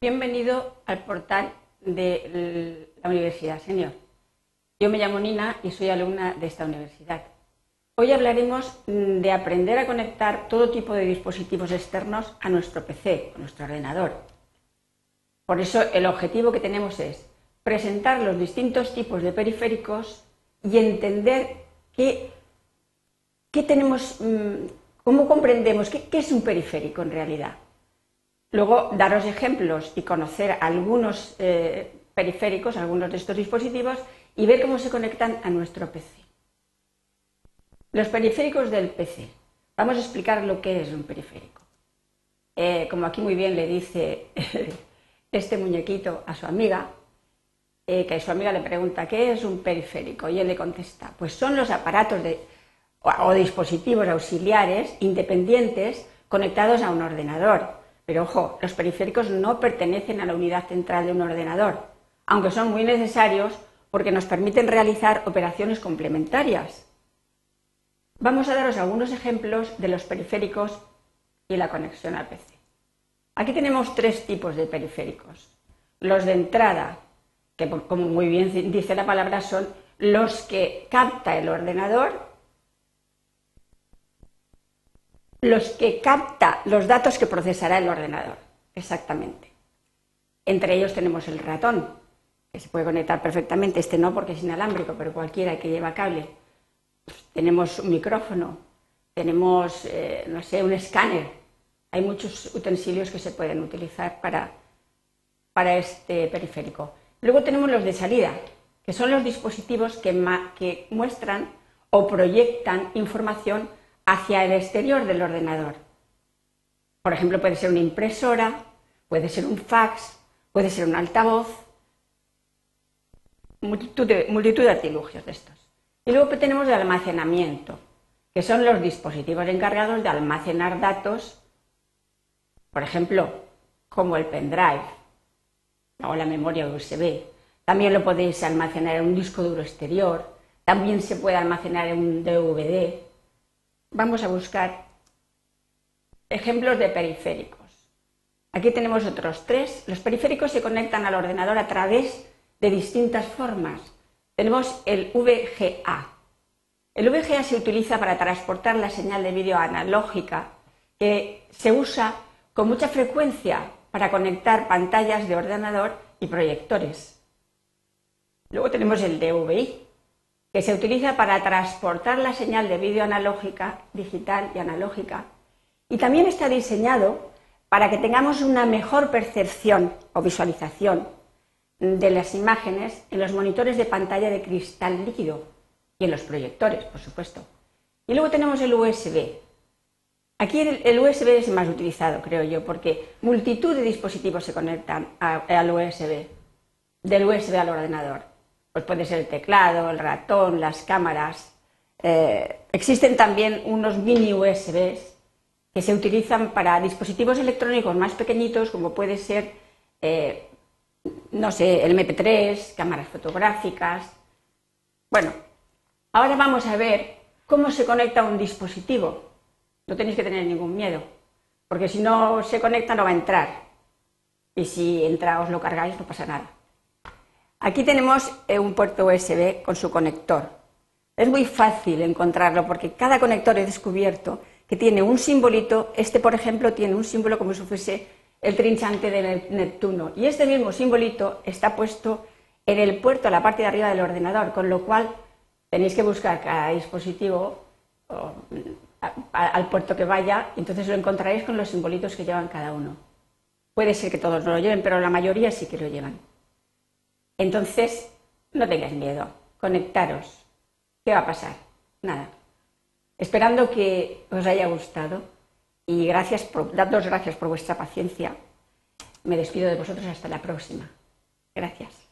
Bienvenido al portal de la Universidad Señor. Yo me llamo Nina y soy alumna de esta universidad. Hoy hablaremos de aprender a conectar todo tipo de dispositivos externos a nuestro PC, a nuestro ordenador. Por eso el objetivo que tenemos es presentar los distintos tipos de periféricos y entender qué, tenemos, mm, cómo comprendemos qué es un periférico en realidad. Luego, daros ejemplos y conocer algunos eh, periféricos, algunos de estos dispositivos y ver cómo se conectan a nuestro PC. Los periféricos del PC. Vamos a explicar lo que es un periférico. Eh, como aquí muy bien le dice este muñequito a su amiga, eh, que su amiga le pregunta, ¿qué es un periférico? Y él le contesta, pues son los aparatos o dispositivos auxiliares independientes conectados a un ordenador pero ojo, los periféricos no pertenecen a la unidad central de un ordenador, aunque son muy necesarios porque nos permiten realizar operaciones complementarias. Vamos a daros algunos ejemplos de los periféricos y la conexión al PC. Aquí tenemos tres tipos de periféricos. Los de entrada, que como muy bien dice la palabra, son los que capta el ordenador los que capta los datos que procesará el ordenador. Exactamente. Entre ellos tenemos el ratón, que se puede conectar perfectamente. Este no porque es inalámbrico, pero cualquiera que lleva cable. tenemos un micrófono, tenemos, eh, no sé, un escáner. Hay muchos utensilios que se pueden utilizar para, para este periférico. Luego tenemos los de salida, que son los dispositivos que, que muestran o proyectan información hacia el exterior del ordenador. Por ejemplo, puede ser una impresora, puede ser un fax, puede ser un altavoz, multitud de, artilugios de estos. Y luego tenemos el almacenamiento, que son los dispositivos encargados de almacenar datos, por ejemplo, como el pendrive o la memoria USB. También lo podéis almacenar en un disco duro exterior, también se puede almacenar en un DVD, vamos a buscar ejemplos de periféricos. Aquí tenemos otros tres. Los periféricos se conectan al ordenador a través de distintas formas. Tenemos el VGA. El VGA se utiliza para transportar la señal de vídeo analógica que se usa con mucha frecuencia para conectar pantallas de ordenador y proyectores. Luego tenemos el DVI, que se utiliza para transportar la señal de vídeo analógica, digital y analógica. Y también está diseñado para que tengamos una mejor percepción o visualización de las imágenes en los monitores de pantalla de cristal líquido y en los proyectores, por supuesto. Y luego tenemos el USB. Aquí el, USB es más utilizado, creo yo, porque multitud de dispositivos se conectan al USB, del USB al ordenador. Pues puede ser el teclado, el ratón, las cámaras. Eh, existen también unos mini USBs que se utilizan para dispositivos electrónicos más pequeñitos, como puede ser, eh, no sé, el MP3, cámaras fotográficas. Bueno, ahora vamos a ver cómo se conecta un dispositivo. No tenéis que tener ningún miedo, porque si no se conecta no va a entrar. Y si entra os lo cargáis, no pasa nada. Aquí tenemos eh, un puerto USB con su conector. Es muy fácil encontrarlo porque cada conector he descubierto que tiene un simbolito. Este, por ejemplo, tiene un símbolo como si fuese el trinchante de Neptuno. Y este mismo simbolito está puesto en el puerto, a la parte de arriba del ordenador, con lo cual tenéis que buscar cada dispositivo al puerto que vaya, entonces lo encontraréis con los simbolitos que llevan cada uno. Puede ser que todos no lo lleven, pero la mayoría sí que lo llevan. Entonces, no tengáis miedo, conectaros. ¿Qué va a pasar? Nada. Esperando que os haya gustado y gracias por, gracias por vuestra paciencia. Me despido de vosotros hasta la próxima. Gracias.